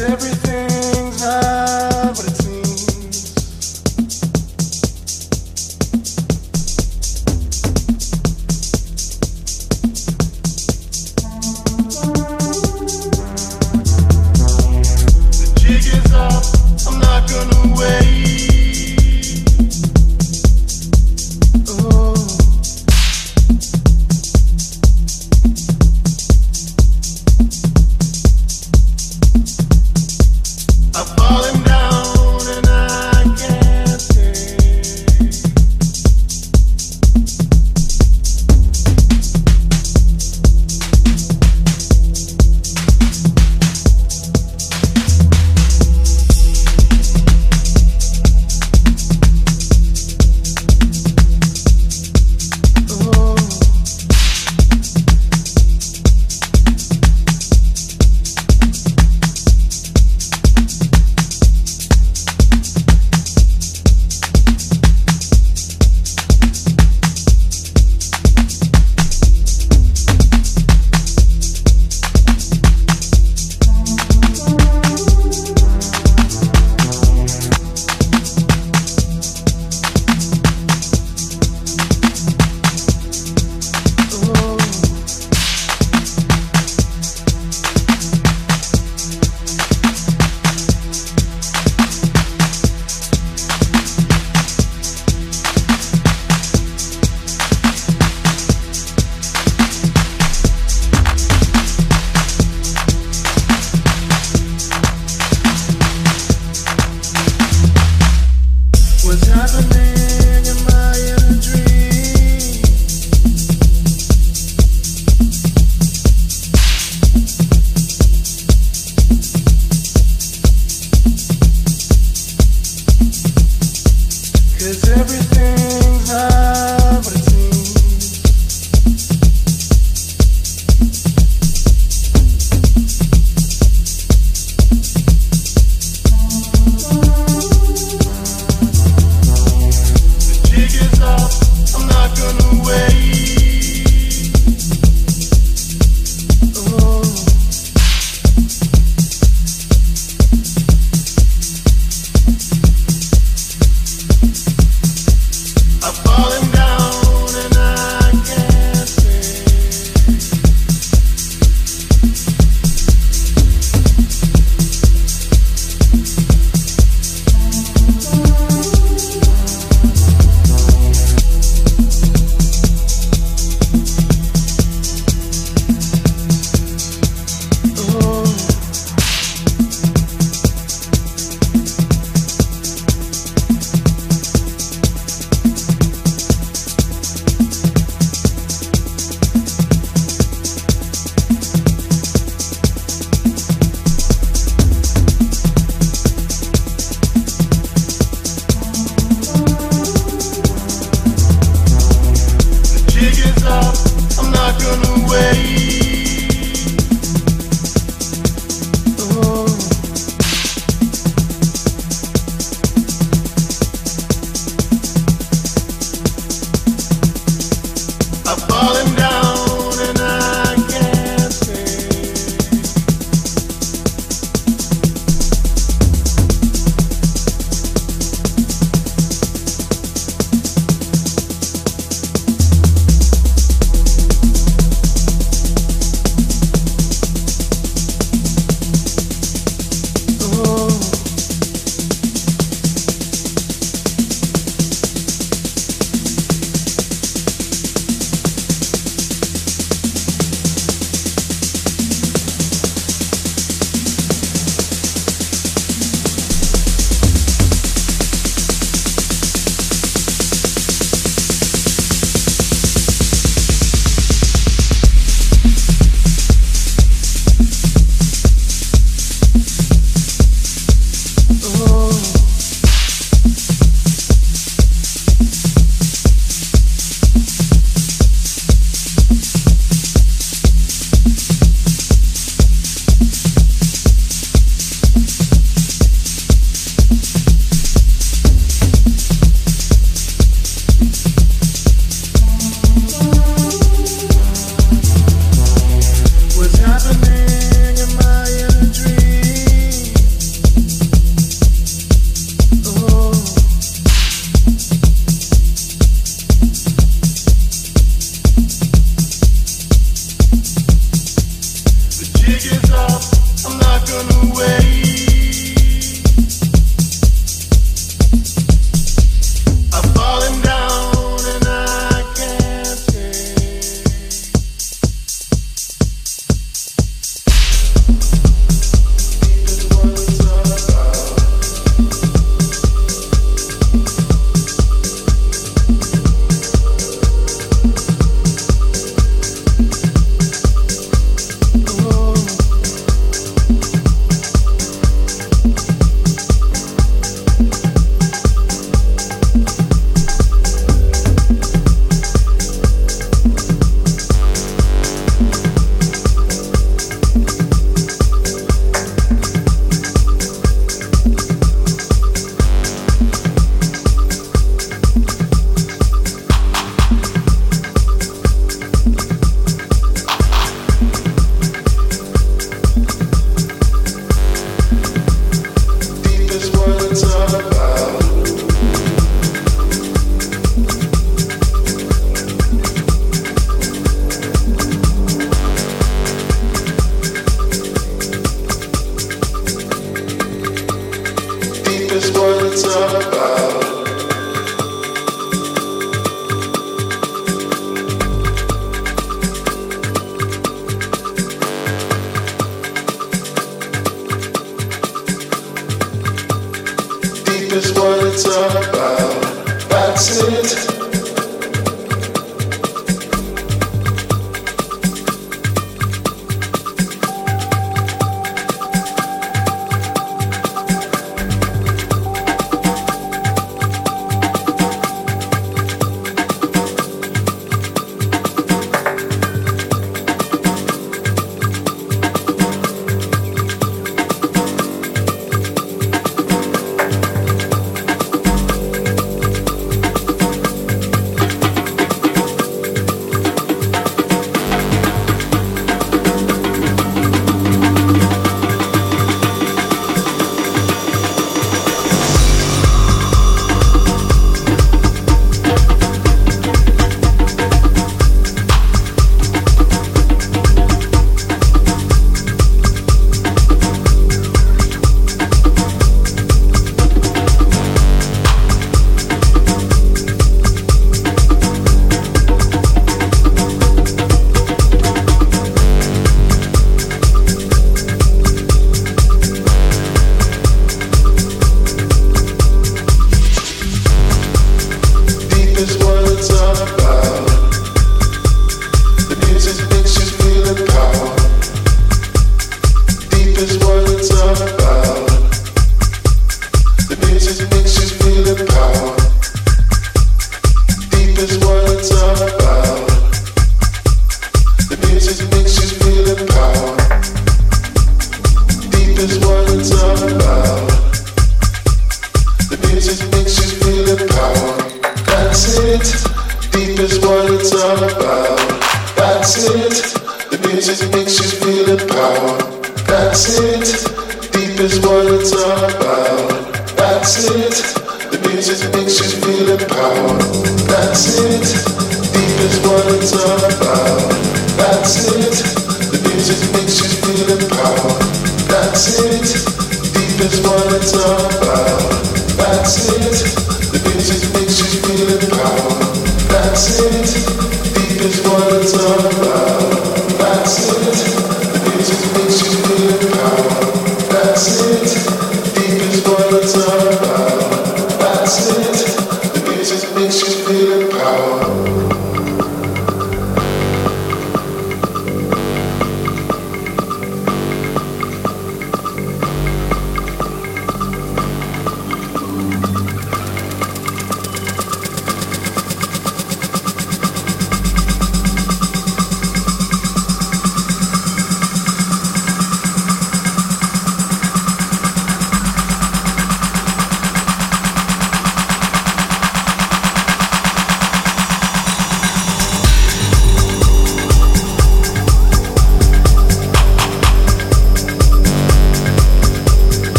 everything.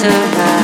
survive.